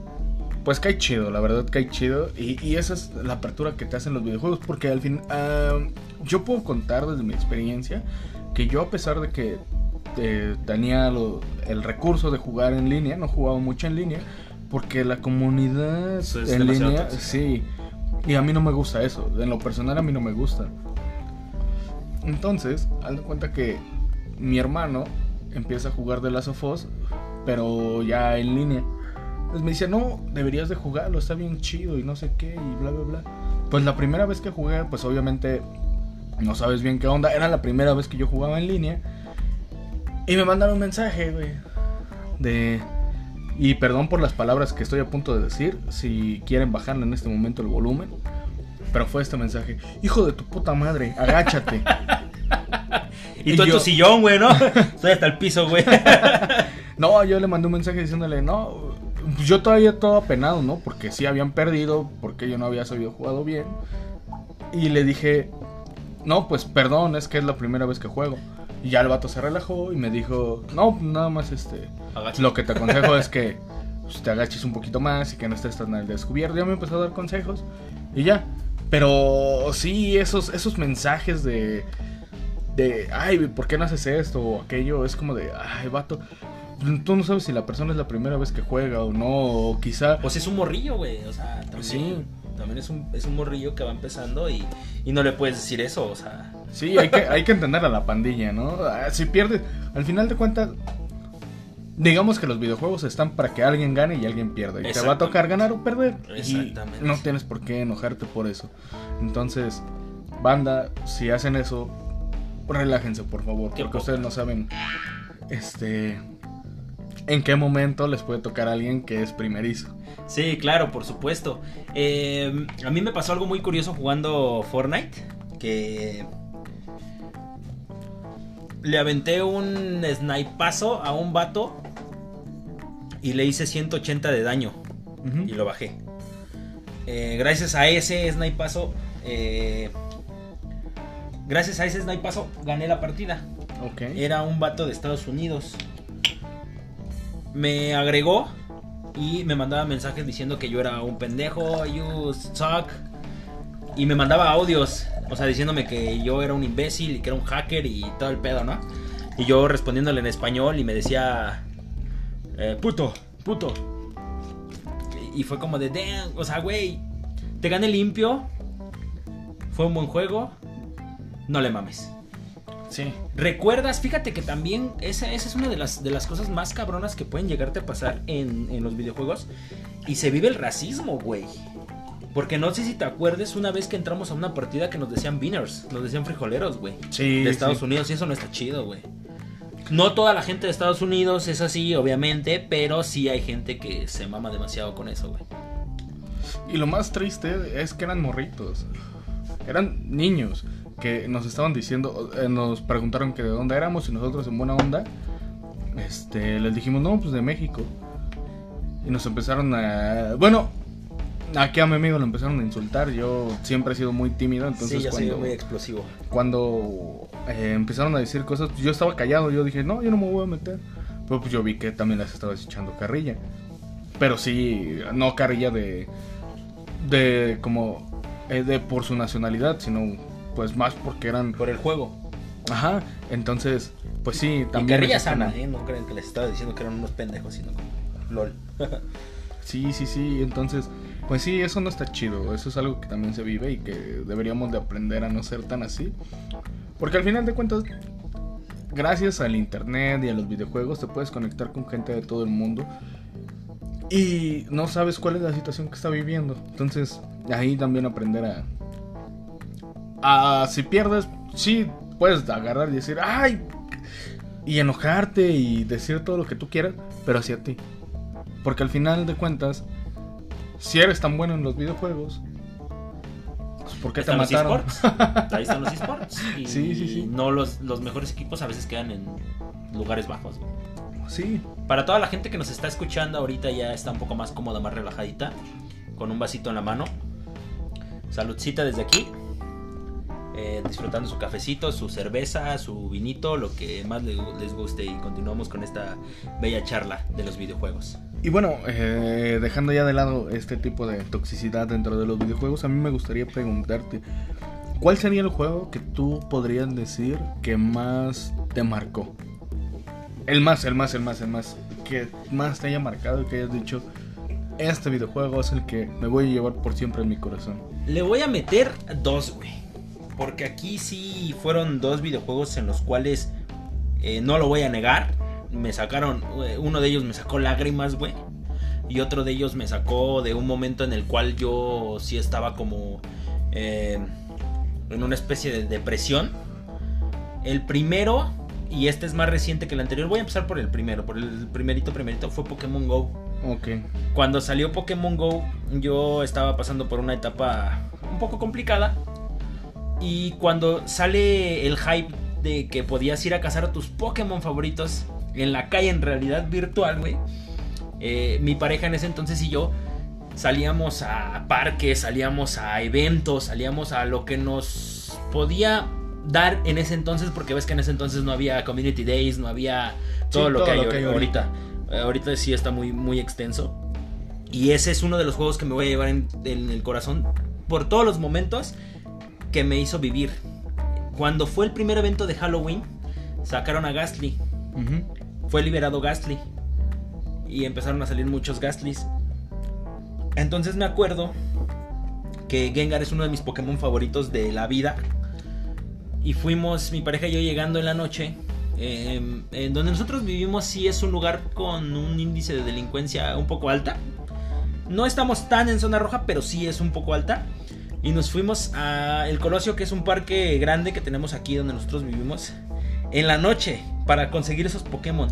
pues cae chido, la verdad cae chido. Y, y esa es la apertura que te hacen los videojuegos. Porque al fin, ah, yo puedo contar desde mi experiencia que yo a pesar de que eh, tenía lo- el recurso de jugar en línea, no jugaba mucho en línea, porque la comunidad en línea, tóxico. sí. Y a mí no me gusta eso, en lo personal a mí no me gusta. Entonces, haz de cuenta que mi hermano empieza a jugar de Last of Us, pero ya en línea. Pues me dice, no, deberías de jugarlo, está bien chido y no sé qué y bla, bla, bla. Pues la primera vez que jugué, pues obviamente no sabes bien qué onda. Era la primera vez que yo jugaba en línea. Y me mandaron un mensaje, güey. De... Y perdón por las palabras que estoy a punto de decir, si quieren bajarle en este momento el volumen. Pero fue este mensaje. Hijo de tu puta madre, agáchate. Y Y tú en tu sillón, güey, ¿no? Estoy hasta el piso, güey. No, yo le mandé un mensaje diciéndole, no, yo todavía todo apenado, ¿no? Porque sí habían perdido, porque yo no había sabido jugado bien. Y le dije, no, pues perdón, es que es la primera vez que juego. Y ya el vato se relajó y me dijo, no, nada más este, Agáchate. lo que te aconsejo es que pues, te agaches un poquito más y que no estés tan al descubierto. Ya me empezó a dar consejos y ya. Pero sí, esos, esos mensajes de, de, ay, ¿por qué no haces esto o aquello? Es como de, ay, vato, tú no sabes si la persona es la primera vez que juega o no, o quizá... Pues es un morrillo, güey. O sea, también, Sí. También es, un, es un morrillo que va empezando y, y no le puedes decir eso, o sea. Sí, hay que, hay que entender a la pandilla, ¿no? Ah, Si pierdes, al final de cuentas, digamos que los videojuegos están para que alguien gane y alguien pierda. Y te va a tocar ganar o perder. Exactamente. Y no tienes por qué enojarte por eso. Entonces, banda, si hacen eso, relájense, por favor. Porque ustedes no saben, este, en qué momento les puede tocar a alguien que es primerizo. Sí, claro, por supuesto. Eh, a mí me pasó algo muy curioso jugando Fortnite. Que le aventé un snipazo a un vato y le hice 180 de daño y lo bajé. Eh, gracias a ese snipazo, eh, gracias a ese snipazo gané la partida. Era un vato de Estados Unidos. Me agregó y me mandaba mensajes diciendo que yo era un pendejo, you suck. Y me mandaba audios, o sea, diciéndome que yo era un imbécil y que era un hacker y todo el pedo, ¿no? Y yo respondiéndole en español y me decía, eh, puto, puto. Y fue como de, damn, o sea, güey, te gané limpio, fue un buen juego, no le mames. Sí. ¿Recuerdas? Fíjate que también esa, esa es una de las, de las cosas más cabronas que pueden llegarte a pasar en, en los videojuegos. Y se vive el racismo, güey. Porque no sé si te acuerdes una vez que entramos a una partida que nos decían beaners, nos decían frijoleros, güey. Sí. De Estados sí. Unidos y eso no está chido, güey. No toda la gente de Estados Unidos es así, obviamente, pero sí hay gente que se mama demasiado con eso, güey. Y lo más triste es que eran morritos. Eran niños que nos estaban diciendo, eh, nos preguntaron que de dónde éramos y nosotros en buena onda, este, les dijimos, no, pues de México. Y nos empezaron a... Bueno, aquí a mi amigo lo empezaron a insultar. Yo siempre he sido muy tímido, entonces sí, yo soy cuando, muy explosivo. cuando eh, empezaron a decir cosas, yo estaba callado. Yo dije, no, yo no me voy a meter. Pero pues yo vi que también las estabas echando carrilla. Pero sí, no carrilla de. de como. eh, de por su nacionalidad, sino pues más porque eran. Por el juego. Ajá, entonces, pues sí, Y también. es como- sana, ¿eh? No creen que les estaba diciendo que eran unos pendejos, sino como LOL. Sí, sí, sí, entonces, pues sí, eso no está chido, eso es algo que también se vive y que deberíamos de aprender a no ser tan así. Porque al final de cuentas, gracias al internet y a los videojuegos te puedes conectar con gente de todo el mundo y no sabes cuál es la situación que está viviendo. Entonces, ahí también aprender a... si pierdes, sí, puedes agarrar y decir, ay, y enojarte y decir todo lo que tú quieras, pero hacia ti. Porque al final de cuentas, si eres tan bueno en los videojuegos, ¿Por qué te están los mataron? esports. Ahí están los esports. Y Sí, sí, sí. no los, los mejores equipos a veces quedan en lugares bajos. güey. Sí, Para toda la gente que nos está escuchando ahorita ya está un poco más cómoda, más relajadita, con un vasito en la mano. Saludcita desde aquí. Eh, disfrutando su cafecito, su cerveza, su vinito, lo que más le- les guste y continuamos con esta bella charla de los videojuegos. Y bueno, eh, dejando ya de lado este tipo de toxicidad dentro de los videojuegos, a mí me gustaría preguntarte, ¿cuál sería el juego que tú podrías decir que más te marcó? El más, el más, el más, el más, que más te haya marcado y que hayas dicho, este videojuego es el que me voy a llevar por siempre en mi corazón. Le voy a meter dos, güey. Porque aquí sí fueron dos videojuegos en los cuales eh, no lo voy a negar. Me sacaron, eh, uno de ellos me sacó lágrimas, güey. Y otro de ellos me sacó de un momento en el cual yo sí estaba como eh, en una especie de depresión. El primero, y este es más reciente que el anterior, voy a empezar por el primero, por el primerito, primerito, fue Pokémon Go. Ok, Cuando salió Pokémon Go, yo estaba pasando por una etapa un poco complicada. Y cuando sale el hype de que podías ir a cazar a tus Pokémon favoritos en la calle en realidad virtual, güey. eh, mi pareja en ese entonces y yo salíamos a parques, salíamos a eventos, salíamos a lo que nos podía dar en ese entonces, porque ves que en ese entonces no había community days, no había todo, Sí, lo, todo que hay lo que hay ahorita. Eh, ahorita sí está muy, muy extenso. Y ese es uno de los juegos que me voy a llevar en, en el corazón por todos los momentos que me hizo vivir. Cuando fue el primer evento de Halloween, sacaron a Ghastly. Ujú. Fue liberado Ghastly. Y empezaron a salir muchos Ghastlys. Entonces me acuerdo que Gengar es uno de mis Pokémon favoritos de la vida. Y fuimos, mi pareja y yo llegando en la noche. eh, en donde nosotros vivimos sí es un lugar con un índice de delincuencia un poco alta. No estamos tan en zona roja, pero sí es un poco alta. Y nos fuimos a El Colosio, que es un parque grande que tenemos aquí donde nosotros vivimos, en la noche para conseguir esos Pokémon.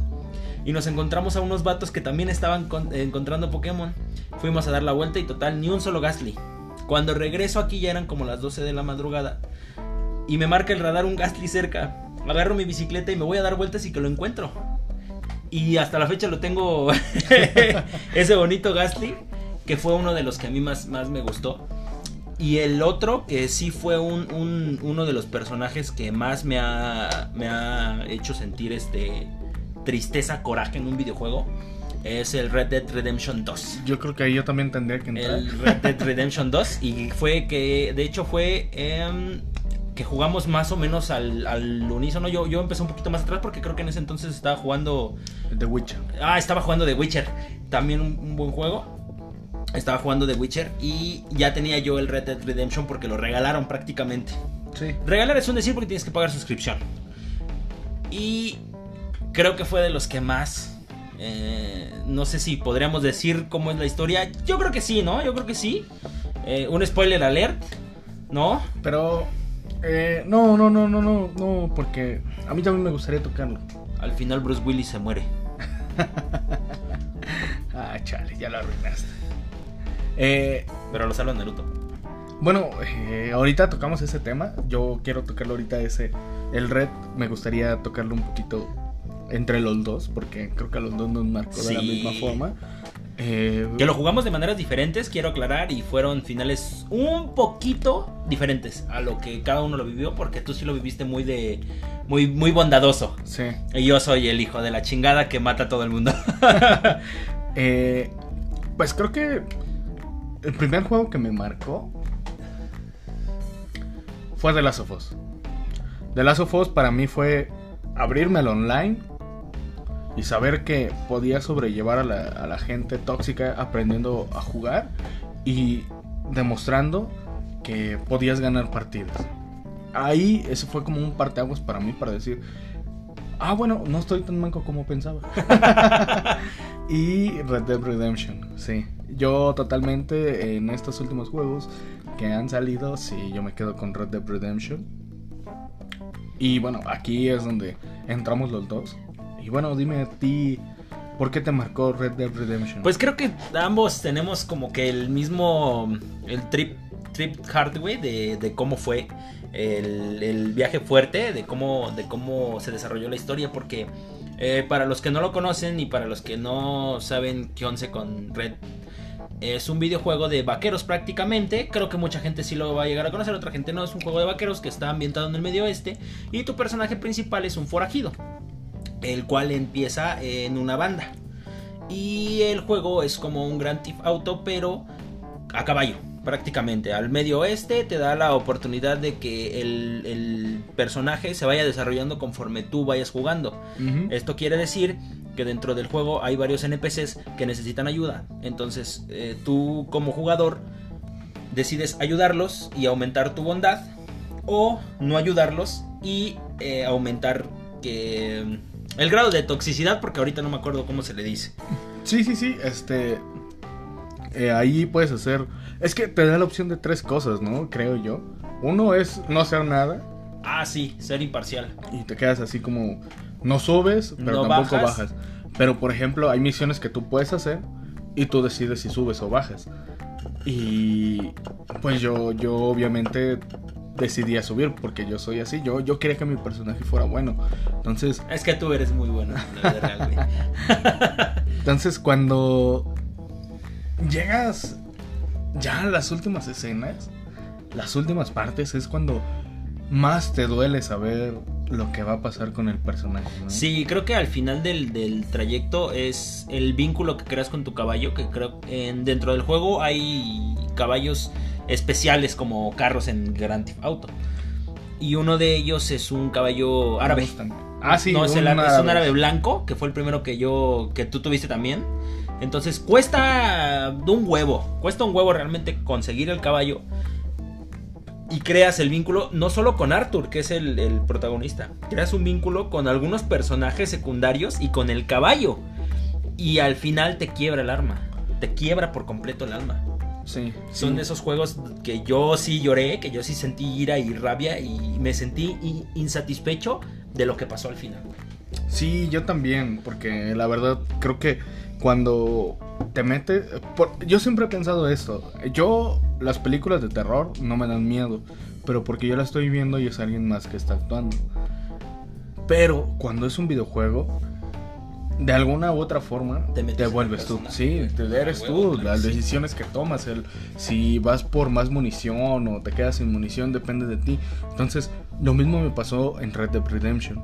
Y nos encontramos a unos vatos que también estaban con- encontrando Pokémon. Fuimos a dar la vuelta y total, ni un solo Gastly. Cuando regreso aquí ya eran como las 12 de la madrugada. Y me marca el radar un Gastly cerca. Agarro mi bicicleta y me voy a dar vueltas y que lo encuentro. Y hasta la fecha lo tengo ese bonito Gastly, que fue uno de los que a mí más, más me gustó. Y el otro, que sí fue un, un- uno de los personajes que más me ha, me ha hecho sentir este tristeza, coraje en un videojuego, es el Red Dead Redemption 2. Yo creo que ahí yo también tendría que entrar. El Red Dead Redemption 2. Y fue que, de hecho, fue em, que jugamos más o menos al, al unísono. Yo, yo empecé un poquito más atrás porque creo que en ese entonces estaba jugando The Witcher. Ah, estaba jugando The Witcher. También un, un buen juego. Estaba jugando The Witcher y ya tenía yo el Red Dead Redemption porque lo regalaron prácticamente. Sí. Regalar es un decir porque tienes que pagar suscripción. Y creo que fue de los que más. eh, no sé si podríamos decir cómo es la historia. Yo creo que sí, ¿no? Yo creo que sí. Eh, un spoiler alert, ¿no? Pero eh, no, no, no, no, no, no, porque a mí también me gustaría tocarlo. Al final Bruce Willis se muere. Ah, chale, ya lo arruinaste. Eh, Pero lo salva Naruto. bueno, eh, ahorita tocamos ese tema. Yo quiero tocarlo ahorita ese. El red, me gustaría tocarlo un poquito entre los dos, porque creo que a los dos nos marcó de la misma forma. Eh, Que lo jugamos de maneras diferentes, quiero aclarar, y fueron finales un poquito diferentes a lo que cada uno lo vivió, porque tú sí lo viviste muy de. muy, muy bondadoso. Sí. Y yo soy el hijo de la chingada que mata a todo el mundo. Eh, pues creo que el primer juego que me marcó fue The Last of Us. The Last of Us para mí fue abrirme al online y saber que podía sobrellevar a la, gente tóxica aprendiendo a jugar y demostrando que podías ganar partidas. Ahí ese fue como un parteaguas para mí para decir, ah bueno, no estoy tan manco como pensaba. y Red Dead Redemption, sí. Yo totalmente en estos últimos juegos que han salido, sí, yo me quedo con Red Dead Redemption. Y bueno, aquí es donde entramos los dos. Y bueno, dime a ti, ¿por qué te marcó Red Dead Redemption? Pues creo que ambos tenemos como que el mismo. el trip trip hard, güey, de, de cómo fue el, el viaje fuerte, de cómo, de cómo se desarrolló la historia, porque eh, para los que no lo conocen y para los que no saben qué once con Red, es un videojuego de vaqueros prácticamente. Creo que mucha gente sí lo va a llegar a conocer, otra gente no. Es un juego de vaqueros que está ambientado en el medio oeste y tu personaje principal es un forajido, el cual empieza en una banda. Y el juego es como un Grand Theft Auto, pero a caballo prácticamente. Al medio oeste te da la oportunidad de que el, el personaje se vaya desarrollando conforme tú vayas jugando. Esto quiere decir que dentro del juego hay varios NPCs que necesitan ayuda. Entonces eh, tú como jugador decides ayudarlos y aumentar tu bondad o no ayudarlos y eh, aumentar que el grado de toxicidad porque ahorita no me acuerdo cómo se le dice. Sí, sí, sí, este... eh, ahí puedes hacer... Es que te da la opción de tres cosas, ¿no? Creo yo. Uno es no hacer nada Ah, sí, ser imparcial. y te quedas así como... No subes, pero No tampoco bajas. bajas. Pero, por ejemplo, hay misiones que tú puedes hacer y tú decides si subes o bajas. Y pues yo, yo obviamente decidí a subir porque yo soy así. Yo, yo quería que mi personaje fuera bueno. Entonces, Es que tú eres muy bueno, la verdad, güey. Entonces cuando llegas ya a las últimas escenas, las últimas partes es cuando más te duele saber lo que va a pasar con el personaje. ¿no? Sí, creo que al final del, del trayecto es el vínculo que creas con tu caballo, que creo en, dentro del juego hay caballos especiales como carros en Grand Theft Auto. Y uno de ellos es un caballo árabe. Ah, sí, no, es, el árabe, es un árabe blanco, que fue el primero que yo, que tú tuviste también. Entonces cuesta un huevo, cuesta un huevo realmente conseguir el caballo. Y creas el vínculo no solo con Arthur, que es el, el protagonista. Creas un vínculo con algunos personajes secundarios y con el caballo. Y al final te quiebra el arma. Te quiebra por completo el alma. Sí, Son sí. de esos juegos que yo sí lloré, que yo sí sentí ira y rabia y me sentí insatisfecho de lo que pasó al final. Sí, yo también, porque la verdad creo que cuando te metes... por- yo siempre he pensado esto. Yo, las películas de terror no me dan miedo, pero porque yo la estoy viendo y es alguien más que está actuando. Pero cuando es un videojuego, de alguna u otra forma, Te te, vuelves tú. Sí, te eres A tú, las decisiones que tomas, el, si vas por más munición o te quedas sin munición, depende de ti. Entonces, lo mismo me pasó en Red Dead Redemption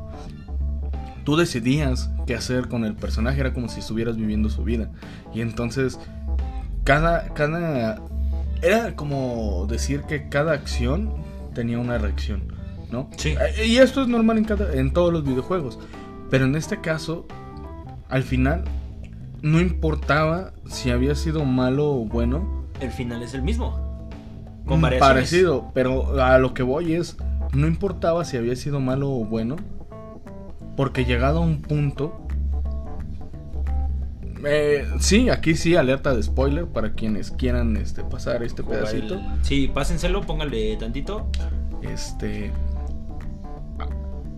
tú decidías qué hacer con el personaje, era como si estuvieras viviendo su vida. Y entonces, cada, cada, era como decir que cada acción tenía una reacción, ¿no? Sí. Y esto es normal en, cada, en todos los videojuegos. Pero en este caso, al final, no importaba si había sido malo o bueno. El final es el mismo. Con Mm, variaciones. Parecido, pero a lo que voy es, no importaba si había sido malo o bueno, porque llegado a un punto... Eh, sí, aquí sí, alerta de spoiler para quienes quieran este, pasar este Jugar pedacito. el- Sí, pásenselo, pónganle tantito. Este.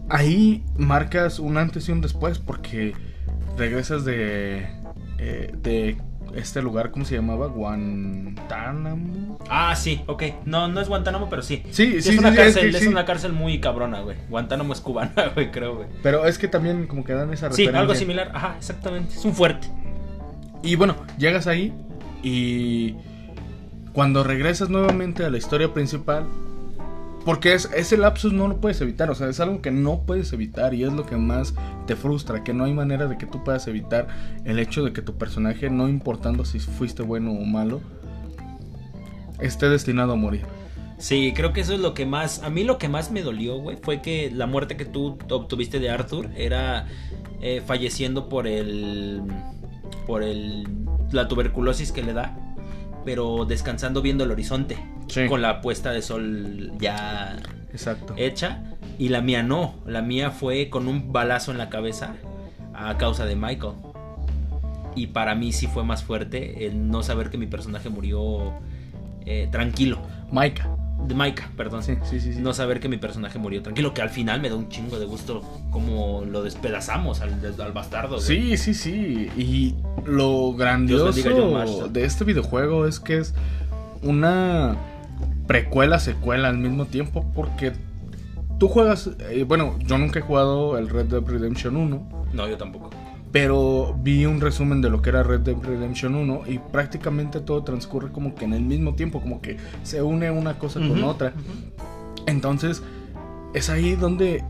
Ahí marcas un antes y un después porque regresas de. eh, de este lugar, ¿cómo se llamaba? Guantánamo. Ah, sí, ok. No, no es Guantánamo, pero sí. Sí, sí, es una sí, cárcel, es que es sí. una cárcel muy cabrona, güey. Guantánamo es cubana, güey, creo, güey. Pero es que también como que dan esa Sí, referencia. algo similar. Ajá, exactamente. Es un fuerte. Y bueno, llegas ahí y cuando regresas nuevamente a la historia principal, porque es, ese lapsus no lo puedes evitar, o sea, es algo que no puedes evitar y es lo que más te frustra, que no hay manera de que tú puedas evitar el hecho de que tu personaje, no importando si fuiste bueno o malo, esté destinado a morir. Sí, creo que eso es lo que más. A mí lo que más me dolió, güey, fue que la muerte que tú obtuviste de Arthur era eh, falleciendo por el. por el. la tuberculosis que le da. Pero descansando viendo el horizonte. Sí. Con la puesta de sol ya Exacto. hecha. Y la mía no. La mía fue con un balazo en la cabeza a causa de Michael. Y para mí sí fue más fuerte el no saber que mi personaje murió eh, tranquilo. Maika. De Micah, perdón. Sí, sí, sí. sí. No saber que mi personaje murió tranquilo, que al final me da un chingo de gusto como lo despedazamos al, al bastardo. güey. Sí, sí, sí. Y lo grandioso de este videojuego es que es una precuela, secuela al mismo tiempo, porque tú juegas, eh, bueno, yo nunca he jugado el Red Dead Redemption 1. No, yo tampoco. Pero vi un resumen de lo que era Red Dead Redemption 1 y prácticamente todo transcurre como que en el mismo tiempo, como que se une una cosa con otra. Entonces, es ahí donde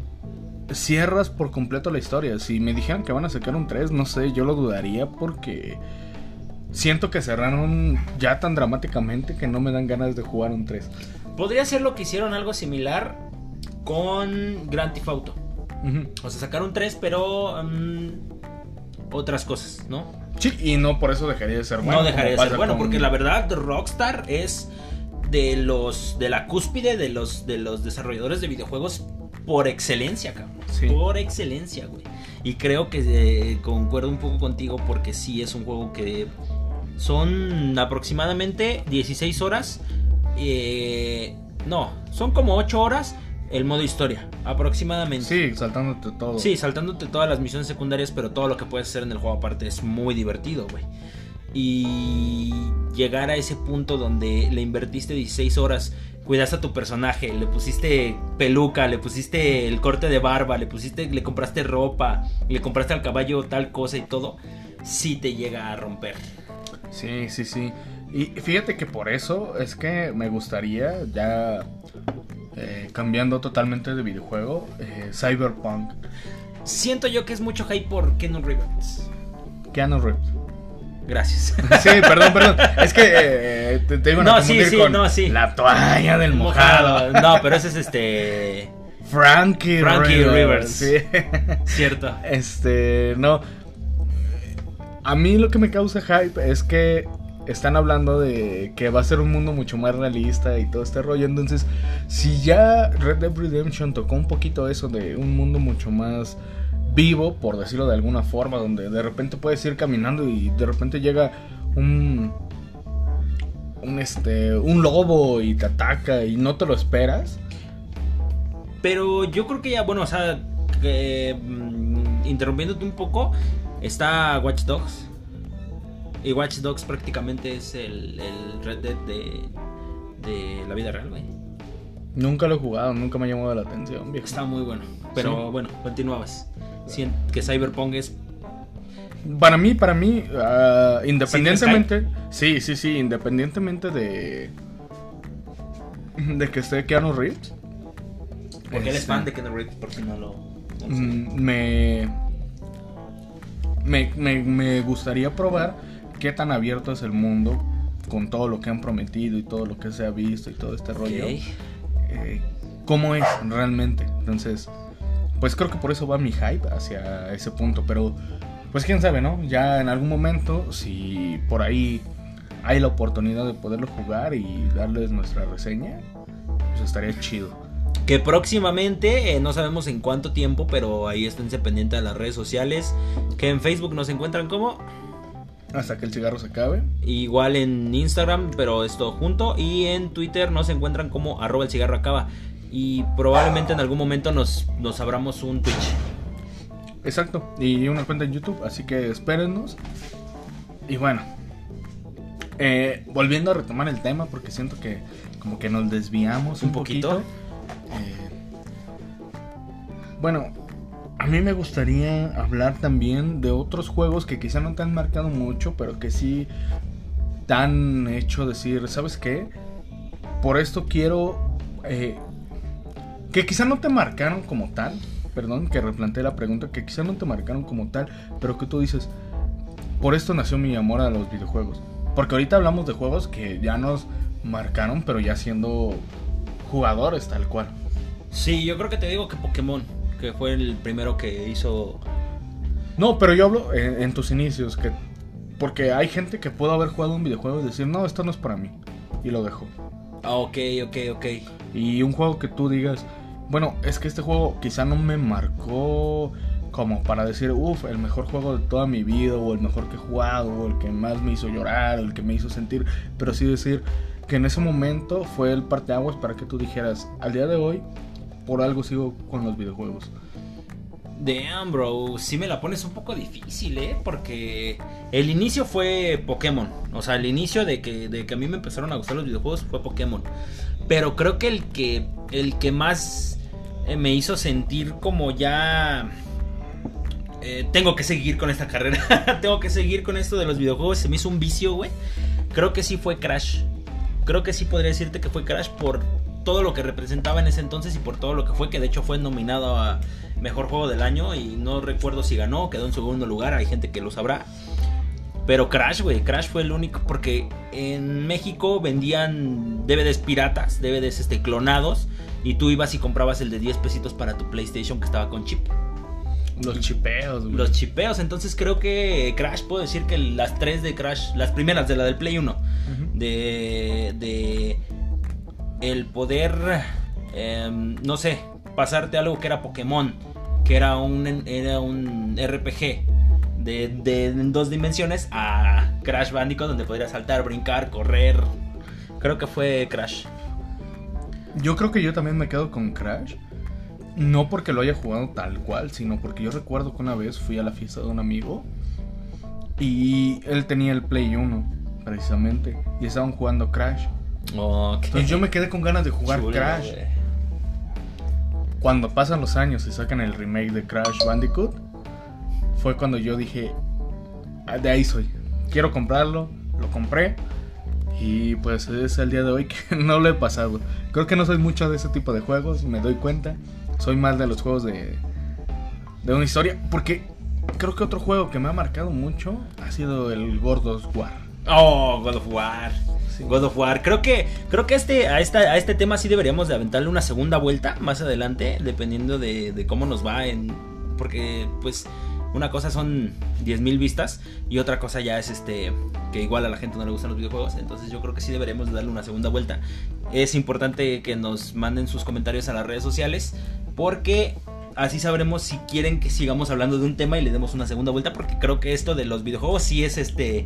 cierras por completo la historia. Si me dijeran que van a sacar un 3, no sé, yo lo dudaría porque siento que cerraron ya tan dramáticamente que no me dan ganas de jugar un 3. Podría ser lo que hicieron algo similar con Grand Theft Auto. O sea, sacar un 3, pero mm, otras cosas, ¿no? Sí, y no por eso dejaría de ser bueno. No dejaría de ser bueno, porque la verdad Rockstar es de los de la cúspide de los de los desarrolladores de videojuegos por excelencia, cabrón. Por excelencia, güey. Y creo que eh, concuerdo un poco contigo porque sí es un juego que son aproximadamente 16 horas. Eh, no, son como 8 horas el modo historia, aproximadamente. Sí, saltándote todo. Sí, saltándote todas las misiones secundarias, pero todo lo que puedes hacer en el juego aparte es muy divertido, güey. Y llegar a ese punto donde le invertiste 16 horas cuidaste a tu personaje, le pusiste peluca, le pusiste el corte de barba, le pusiste, le compraste ropa, le compraste al caballo tal cosa y todo, sí te llega a romper. Sí, sí, sí. Y fíjate que por eso es que me gustaría ya eh, cambiando totalmente de videojuego, eh, Cyberpunk. Siento yo que es mucho hype por Keanu Reeves. Keanu Reeves. Gracias. Sí, perdón, perdón. Es que eh, te, te, iban no, sí, sí, no, sí. la toalla del mojado. No, pero ese es este. Frankie, Frankie Rivers. Cierto. Este, no. A mí lo que me causa hype es que están hablando de que va a ser un mundo mucho más realista y todo este rollo. Entonces, si ya Red Dead Redemption tocó un poquito eso de un mundo mucho más vivo, por decirlo de alguna forma, donde de repente puedes ir caminando y de repente llega un un este un lobo y te ataca y no te lo esperas. Pero yo creo que ya, bueno, o sea, mm, interrumpiéndote un poco, está Watch Dogs. Y Watch Dogs prácticamente es el, el Red Dead de, de la vida real, güey. Nunca lo he jugado, nunca me ha llamado la atención. Está muy bueno. Pero bueno, continuabas que Cyberpunk es para mí, para mí, uh, independientemente, sí, sí, sí, independientemente de de que esté Keanu Reeves, porque él es fan de Keanu Reeves, por si no lo, mm, me, me, me, gustaría probar qué tan abierto es el mundo con todo lo que han prometido y todo lo que se ha visto y todo este rollo. Eh, ¿Cómo es realmente? Entonces, pues creo que por eso va mi hype hacia ese punto. Pero, pues quién sabe, ¿no? Ya en algún momento, si por ahí hay la oportunidad de poderlo jugar y darles nuestra reseña, pues estaría chido. Que próximamente, eh, no sabemos en cuánto tiempo, pero ahí esténse pendientes de las redes sociales. Que en Facebook nos encuentran como. Hasta que el cigarro se acabe. Igual en Instagram, pero esto junto. Y en Twitter nos encuentran como arroba el cigarro acaba y probablemente en algún momento nos, nos abramos un Twitch. Exacto, y una cuenta en YouTube, así que espérennos. Y bueno, eh, volviendo a retomar el tema, porque siento que como que nos desviamos un, poquito. Eh, bueno, a mí me gustaría hablar también de otros juegos que quizá no te han marcado mucho, pero que sí te han hecho decir, ¿sabes qué? Por esto quiero eh, que quizá no te marcaron como tal, perdón, que replanteé la pregunta, que quizá no te marcaron como tal, pero que tú dices, por esto nació mi amor a los videojuegos. Porque ahorita hablamos de juegos que ya nos marcaron, pero ya siendo jugadores tal cual. Sí, yo creo que te digo que Pokémon, que fue el primero que hizo... No, pero yo hablo en, tus inicios, que porque hay gente que pudo haber jugado un videojuego y decir, no, esto no es para mí, y lo dejó. Ah, ok, ok, ok. Y un juego que tú digas, bueno, es que este juego quizá no me marcó como para decir, uff, el mejor juego de toda mi vida, o el mejor que he jugado, o el que más me hizo llorar, o el que me hizo sentir, pero sí decir que en ese momento fue el parteaguas para que tú dijeras, al día de hoy, por algo sigo con los videojuegos. Damn, bro, sí me la pones un poco difícil, ¿eh? Porque el inicio fue Pokémon. O sea, el inicio de que, de que a mí me empezaron a gustar los videojuegos fue Pokémon. Pero creo que el que, el que más eh, me hizo sentir como ya... eh, tengo que seguir con esta carrera. tengo que seguir con esto de los videojuegos. Se me hizo un vicio, güey. Creo que sí fue Crash. Creo que sí podría decirte que fue Crash por todo lo que representaba en ese entonces y por todo lo que fue, que de hecho fue nominado a Mejor Juego del Año y no recuerdo si ganó quedó en segundo lugar, hay gente que lo sabrá. Pero Crash, güey, Crash fue el único porque en México vendían DVDs piratas, DVDs este, clonados y tú ibas y comprabas el de 10 pesitos para tu PlayStation que estaba con chip. Los chipeos, güey. Los chipeos, entonces creo que Crash, puedo decir que las tres de Crash, las primeras de la del Play 1, Ujú. de, de el poder, em, no sé, pasarte algo que era Pokémon, que era un, era un RPG de, de en dos dimensiones, a Crash Bandicoot, donde podrías saltar, brincar, correr. Creo que fue Crash. Yo creo que yo también me quedo con Crash. No porque lo haya jugado tal cual, sino porque yo recuerdo que una vez fui a la fiesta de un amigo y él tenía el Play 1, precisamente, y estaban jugando Crash. Entonces yo me quedé con ganas de jugar Chulo, Crash. Cuando pasan los años y sacan el remake de Crash Bandicoot, fue cuando yo dije, "Ah, de ahí soy, quiero comprarlo, lo compré y pues es el día de hoy que no lo he pasado. Creo que no soy mucho de ese tipo de juegos, me doy cuenta. Soy más de los juegos de, de una historia, porque creo que otro juego que me ha marcado mucho ha sido el God of War. Oh, God of War. God of War. Creo que, creo que este, a, esta, a este tema sí deberíamos de aventarle una segunda vuelta más adelante, dependiendo de, de cómo nos va en... Porque, pues, una cosa son 10.000 vistas y otra cosa ya es este que igual a la gente no le gustan los videojuegos. Entonces yo creo que sí deberíamos de darle una segunda vuelta. Es importante que nos manden sus comentarios a las redes sociales porque así sabremos si quieren que sigamos hablando de un tema y le demos una segunda vuelta porque creo que esto de los videojuegos sí es este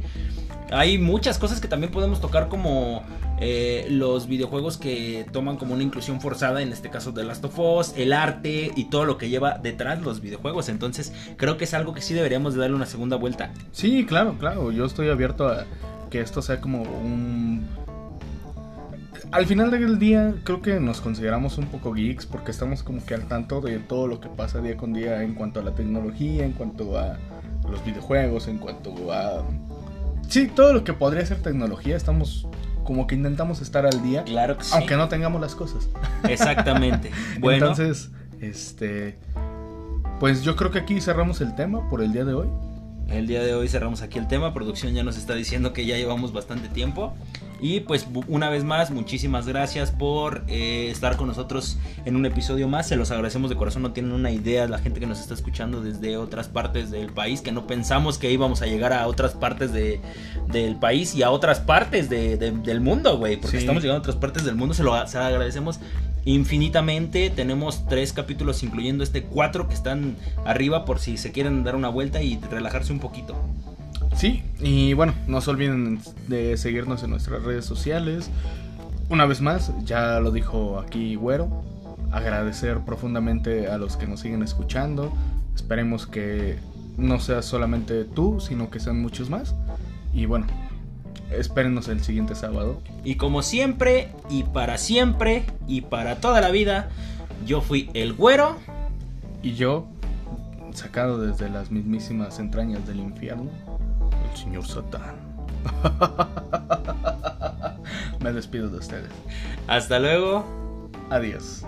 hay muchas cosas que también podemos tocar como eh, los videojuegos que toman como una inclusión forzada, en este caso de Last of Us, el arte y todo lo que lleva detrás los videojuegos. Entonces creo que es algo que sí deberíamos de darle una segunda vuelta. Sí, claro, claro. Yo estoy abierto a que esto sea como un... Al final del día creo que nos consideramos un poco geeks porque estamos como que al tanto de todo lo que pasa día con día en cuanto a la tecnología, en cuanto a los videojuegos, en cuanto a... Sí, todo lo que podría ser tecnología, estamos como que intentamos estar al día, Claro que sí. aunque no tengamos las cosas. Exactamente. Bueno, Entonces, este... Pues yo creo que aquí cerramos el tema por el día de hoy. el día de hoy cerramos aquí el tema. Producción ya nos está diciendo que ya llevamos bastante tiempo. Y pues una vez más, muchísimas gracias por eh, estar con nosotros en un episodio más. Se los agradecemos de corazón. No tienen una idea la gente que nos está escuchando desde otras partes del país, que no pensamos que íbamos a llegar a otras partes de, del país y a otras partes de- de- del mundo, güey. Porque Sí. estamos llegando a otras partes del mundo. Se lo se lo agradecemos infinitamente. Tenemos tres capítulos, incluyendo este cuatro que están arriba por si se quieren dar una vuelta y relajarse un poquito. Sí, y bueno, no se olviden de seguirnos en nuestras redes sociales. Una vez más, ya lo dijo aquí Güero, agradecer profundamente a los que nos siguen escuchando. Esperemos que no sea solamente tú, sino que sean muchos más. Y bueno, espérenos el siguiente sábado. Y como siempre, y para siempre, y para toda la vida, yo fui el güero. Y yo, sacado desde las mismísimas entrañas del infierno, el señor Satán. Me despido de ustedes. Hasta luego. Adiós.